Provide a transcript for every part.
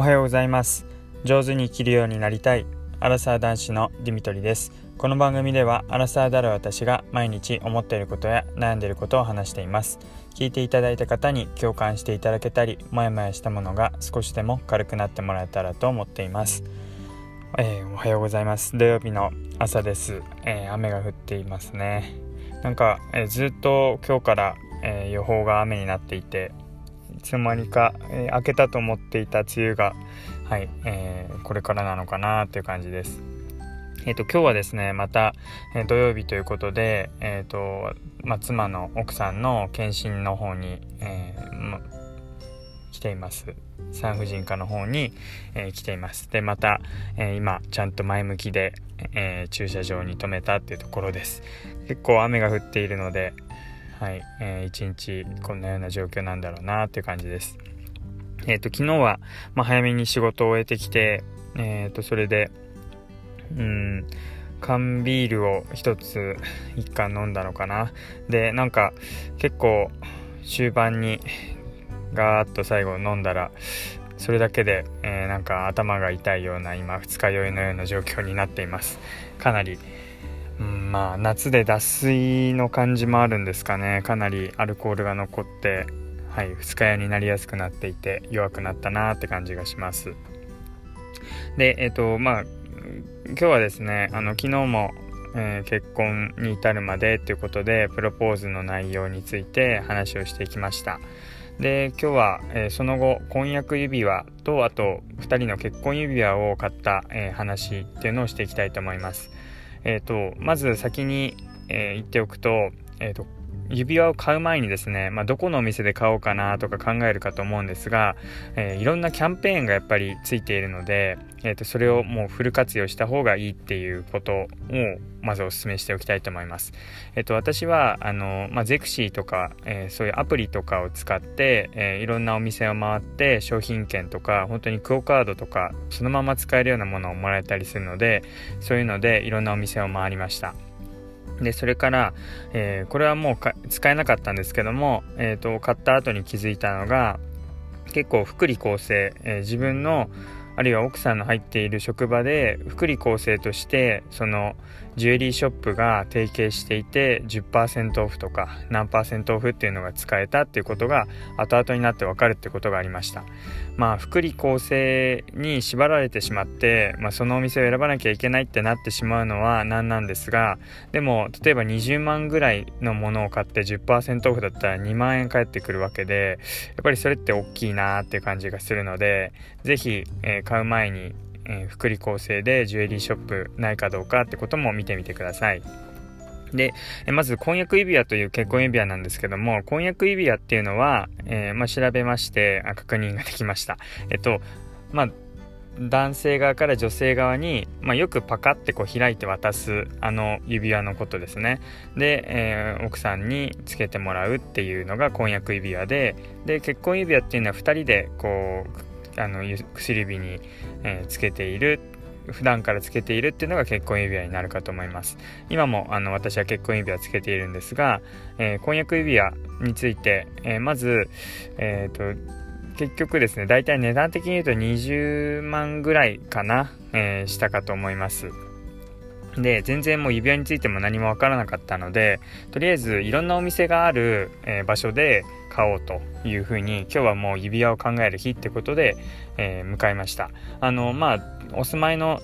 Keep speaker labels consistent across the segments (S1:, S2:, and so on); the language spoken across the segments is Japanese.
S1: おはようございます。上手に生きるようになりたい。アラサー男子のディミトリです。この番組ではアラサーである私が毎日思っていることや悩んでいることを話しています。聞いていただいた方に共感していただけたりモヤモヤしたものが少しでも軽くなってもらえたらと思っています。えー、おはようございます。土曜日の朝です、えー、雨が降っていますね。なんか、えー、ずっと今日から、え予報が雨になっていてつの間にか、えー、明けたと思っていた梅雨が、はいえー、これからなのかなっていう感じです。えーと、今日はですねまた、えー、土曜日ということで、えーとま、妻の奥さんの検診の方に、えーま、来ています。産婦人科の方に、えー、来ています。でまた、えー、今ちゃんと前向きで、え、駐車場に停めたっていうところです。結構雨が降っているので、はい、えー、一日こんなような状況なんだろうなっていう感じです。えっ、ー、と、昨日は、まあ、早めに仕事を終えてきて、えっ、ー、と、それで、うん、缶ビールを一つ一缶飲んだのかな。で、なんか結構終盤にガーッと最後飲んだら、それだけで、えー、なんか頭が痛いような今二日酔いのような状況になっています。かなり、まあ夏で脱水の感じもあるんですかね。かなりアルコールが残ってはい二日酔いになりやすくなっていて弱くなったなって感じがします。でえっ、ー、とまあ今日はですねあの昨日も、えー、結婚に至るまでということでプロポーズの内容について話をしていきました。で今日は、えー、その後婚約指輪とあと2人の結婚指輪を買った、え話っていうのをしていきたいと思います。えーと、まず先に、えー、言っておくと,、えーと、指輪を買う前にですね、まあ、どこのお店で買おうかなとか考えるかと思うんですが、えー、いろんなキャンペーンがやっぱりついているので、えー、とそれをもうフル活用した方がいいっていうことをまずお勧めしておきたいと思います。えっ、ー、と私はあの、まあ、ゼクシーとか、えー、そういうアプリとかを使って、えー、いろんなお店を回って商品券とか本当にクオカードとかそのまま使えるようなものをもらえたりするのでそういうのでいろんなお店を回りました。でそれから、えー、これはもう使えなかったんですけども、えーと、買った後に気づいたのが結構福利厚生、えー、自分のあるいは奥さんの入っている職場で福利厚生としてそのジュエリーショップが提携していて10%オフとか何パーセントオフっていうのが使えたっていうことが後々になって分かるってことがありました。まあ福利厚生に縛られてしまって、まあ、そのお店を選ばなきゃいけないってなってしまうのは何なんですがでも例えば20万ぐらいのものを買って10%オフだったら2万円返ってくるわけでやっぱりそれって大きいなっていう感じがするので是非、えー、買う前にえー、福利厚生でジュエリーショップないかどうかってことも見てみてください。で、えまず婚約指輪という結婚指輪なんですけども、婚約指輪っていうのは、えー、まあ、調べましてあ、確認ができました。えっと、まあ、男性側から女性側に、まあ、よくパカってこう開いて渡すあの指輪のことですねで、えー、奥さんにつけてもらうっていうのが婚約指輪でで結婚指輪っていうのは2人でこうあの薬指に、えー、つけている普段からつけているっていうのが結婚指輪になるかと思います。今もあの私は結婚指輪つけているんですが、えー、婚約指輪について、えー、まず、えーと、結局ですね大体値段的に言うと20万ぐらいかな、えー、したかと思います。で全然もう指輪についても何もわからなかったのでとりあえずいろんなお店がある、え、場所で買おうというふうに今日はもう指輪を考える日ってことで、えー、向かいました。あのまあお住まいの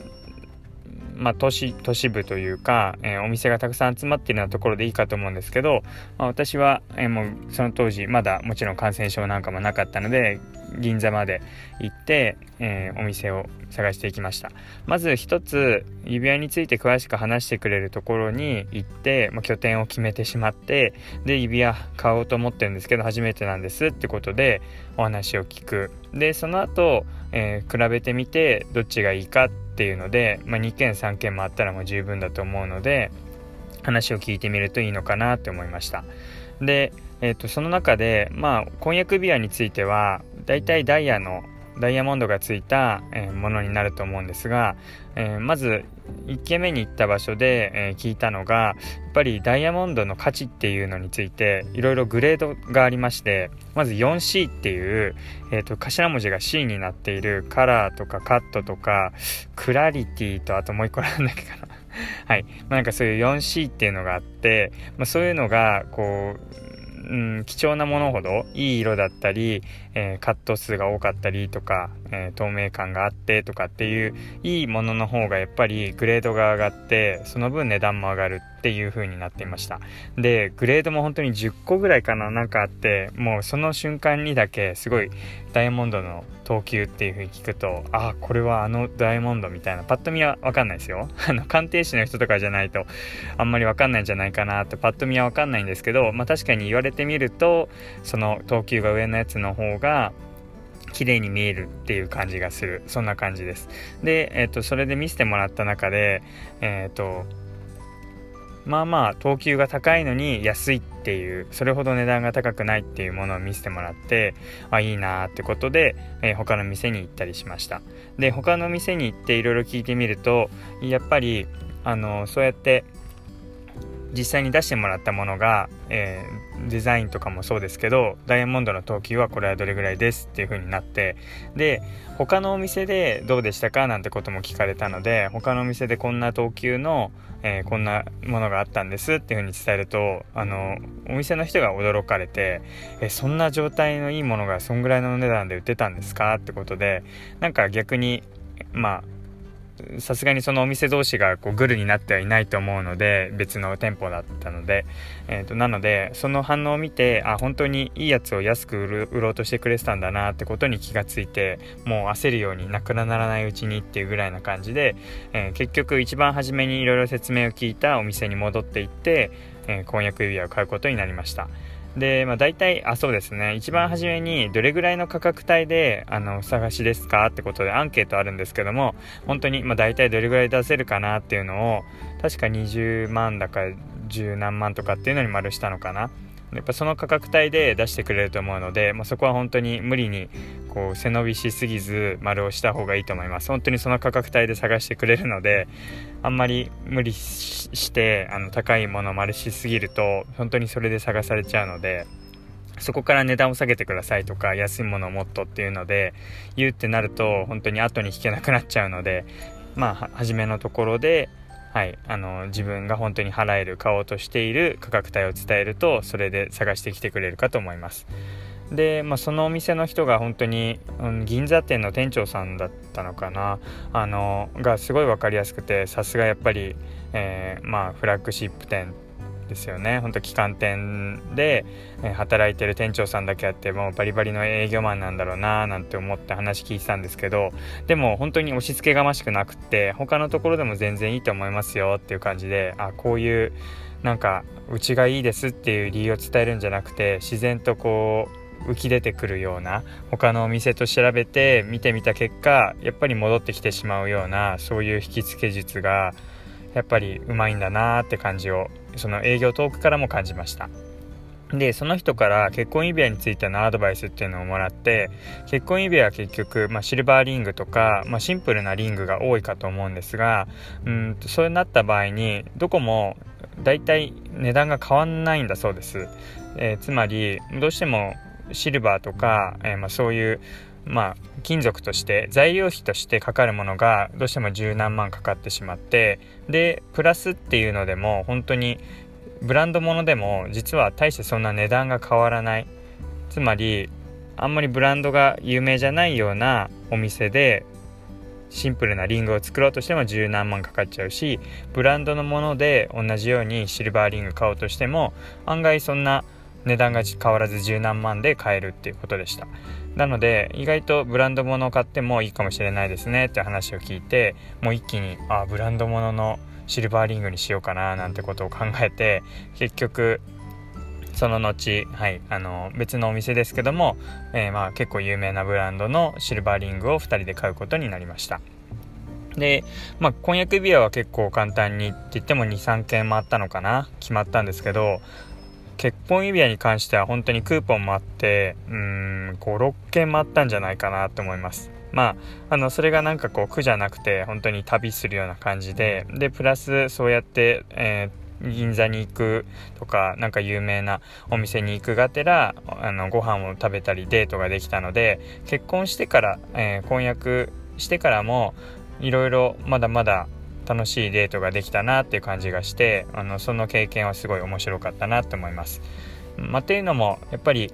S1: まあ、都市都市部というか、えー、お店がたくさん集まっているようなところでいいかと思うんですけど、まあ、私は、えー、もうその当時まだもちろん感染症なんかもなかったので銀座まで行って、えー、お店を探していきました。まず一つ指輪について詳しく話してくれるところに行って、まあ、拠点を決めてしまってで指輪買おうと思ってるんですけど初めてなんですってことでお話を聞く。でその後、えー、比べてみてどっちがいいかっていうので、まあ、2件3件もあったらもう十分だと思うので話を聞いてみるといいのかなって思いました。で、えー、とその中でまあ婚約指輪についてはだいたいダイヤのダイヤモンドがついた、えー、ものになると思うんですが、えー、まず1軒目に行った場所で、え聞いたのがやっぱりダイヤモンドの価値っていうのについていろいろグレードがありましてまず 4C っていう、えーと、頭文字が C になっているカラーとかカットとかクラリティとあともう一個なんだっけかな。はい、まあ、なんかそういう 4C っていうのがあって、まあ、そういうのがこううん、貴重なものほどいい色だったり、えー、カット数が多かったりとか、えー、透明感があってとかっていういいものの方がやっぱりグレードが上がってその分値段も上がるっていう風になっていました。でグレードも本当に10個ぐらいかななんかあってもうその瞬間にだけすごいダイヤモンドの等級っていう風に聞くとあこれはあのダイヤモンドみたいなパッと見は分かんないですよ。あの鑑定士の人とかじゃないとあんまり分かんないんじゃないかなってパッと見は分かんないんですけどまあ確かに言われてみるとその等級が上のやつの方が綺麗に見えるっていう感じがする。そんな感じです。で、えーと、それで見せてもらった中でえっ、ー、とまあまあ等級が高いのに安いっていうそれほど値段が高くないっていうものを見せてもらってあいいなーってことで、えー、他の店に行ったりしました。で他の店に行っていろいろ聞いてみるとやっぱりあのそうやって実際に出してもらったものが、えー、デザインとかもそうですけどダイヤモンドの等級はこれはどれぐらいですっていう風になってで他のお店でどうでしたかなんてことも聞かれたので他のお店でこんな等級の、えー、こんなものがあったんですっていう風に伝えるとあのお店の人が驚かれてえそんな状態のいいものがそんぐらいの値段で売ってたんですかってことでなんか逆にまあさすがにそのお店同士がこうグルになってはいないと思うので別の店舗だったので、えーと、なのでその反応を見てあ本当にいいやつを安く売る売ろうとしてくれてたんだなってことに気がついてもう焦るようになくならないうちにっていうぐらいな感じで、えー、結局一番初めにいろいろ説明を聞いたお店に戻っていって、えー、婚約指輪を買うことになりました。で、まあ、大体、あ、そうですね。一番初めに、どれぐらいの価格帯で、あの、お探しですかってことでアンケートあるんですけども、本当に、まあ、大体どれぐらい出せるかなっていうのを、確か20万だか10何万とかっていうのに丸したのかな。やっぱその価格帯で出してくれると思うので、まあ、そこは本当に無理にこう背伸びしすぎず丸をした方がいいと思います。本当にその価格帯で探してくれるのであんまり無理してあの高いものを丸しすぎると本当にそれで探されちゃうのでそこから値段を下げてくださいとか安いものをもっとっていうので言うってなると本当に後に引けなくなっちゃうのでまあ初めのところではい、あの自分が本当に払える買おうとしている価格帯を伝えるとそれで探してきてくれるかと思います。で、まあ、そのお店の人が本当に、うん、銀座店の店長さんだったのかな。あのがすごい分かりやすくてさすがやっぱり、えー、まあ、フラッグシップ店ですよね。ほんと旗艦店で、え働いてる店長さんだけあってもうバリバリの営業マンなんだろうななんて思って話聞いてたんですけどでも本当に押し付けがましくなくって他のところでも全然いいと思いますよっていう感じであこういうなんかうちがいいですっていう理由を伝えるんじゃなくて自然とこう浮き出てくるような他のお店と調べて見てみた結果やっぱり戻ってきてしまうようなそういう引き付け術がやっぱりうまいんだなって感じをその営業トークからも感じました。でその人から結婚指輪についてのアドバイスっていうのをもらって結婚指輪は結局、まあ、シルバーリングとか、まあ、シンプルなリングが多いかと思うんですがうんそうなった場合にどこも大体値段が変わんないんだそうです、えー、つまりどうしてもシルバーとか、えー、まあ、そういうまあ、金属として材料費としてかかるものがどうしても十何万かかってしまってでプラスっていうのでも本当にブランド物でも実は大してそんな値段が変わらない。つまりあんまりブランドが有名じゃないようなお店でシンプルなリングを作ろうとしても十何万かかっちゃうしブランドのもので同じようにシルバーリング買おうとしても案外そんな値段が変わらず十何万で買えるっていうことでした。なので意外とブランド物を買ってもいいかもしれないですねって話を聞いてもう一気にあブランド物のシルバーリングにしようかななんてことを考えて結局その後、はい、あの別のお店ですけども、えー、まあ結構有名なブランドのシルバーリングを2人で買うことになりました。で、まあ、婚約指輪は結構簡単にって言っても23件回ったのかな決まったんですけど結婚指輪に関しては本当にクーポンもあってうん56件もあったんじゃないかなと思います。まああのそれがなんかこう苦じゃなくて本当に旅するような感じででプラスそうやって、えー銀座に行くとかなんか有名なお店に行くがてらあのご飯を食べたりデートができたので結婚してから、えー、婚約してからもいろいろまだまだ楽しいデートができたなっていう感じがしてあのその経験はすごい面白かったなって思います。まあ、っていうのもやっぱり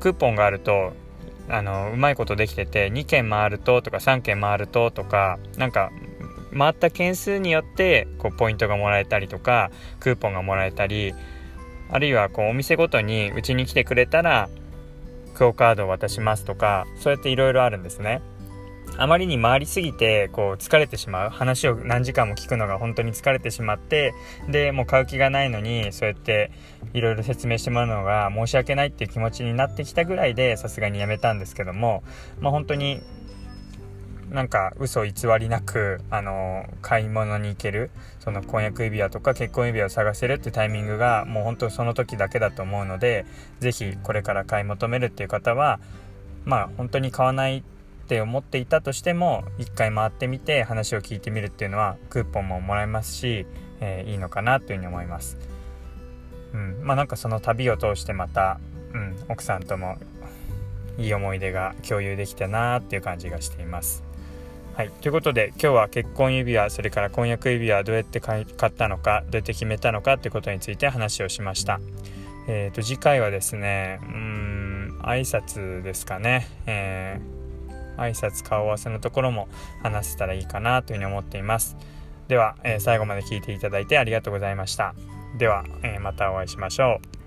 S1: クーポンがあるとあのうまいことできてて2件回るととか3件回るととかなんか回った件数によってこうポイントがもらえたりとかクーポンがもらえたりあるいはこうお店ごとにうちに来てくれたらクオカードを渡しますとかそうやっていろいろあるんですね。あまりに回りすぎてこう疲れてしまう。話を何時間も聞くのが本当に疲れてしまってでもう買う気がないのにそうやっていろいろ説明してもらうのが申し訳ないっていう気持ちになってきたぐらいでさすがにやめたんですけども、まあ、本当になんか嘘偽りなくあの買い物に行けるその婚約指輪とか結婚指輪を探せるってタイミングがもう本当その時だけだと思うので是非これから買い求めるっていう方はまあ本当に買わないって思っていたとしても一回回ってみて話を聞いてみるっていうのはクーポンももらえますし、えー、いいのかなというふうに思います。うん、まあなんかその旅を通してまた、うん、奥さんともいい思い出が共有できたなっていう感じがしています。はい、ということで今日は結婚指輪それから婚約指輪どうやって買ったのかどうやって決めたのかということについて話をしました。えーと、次回はですねうん挨拶ですかね、えー挨拶顔合わせのところも話せたらいいかなというふうに思っています。では、えー、最後まで聞いていただいてありがとうございました。では、えー、またお会いしましょう。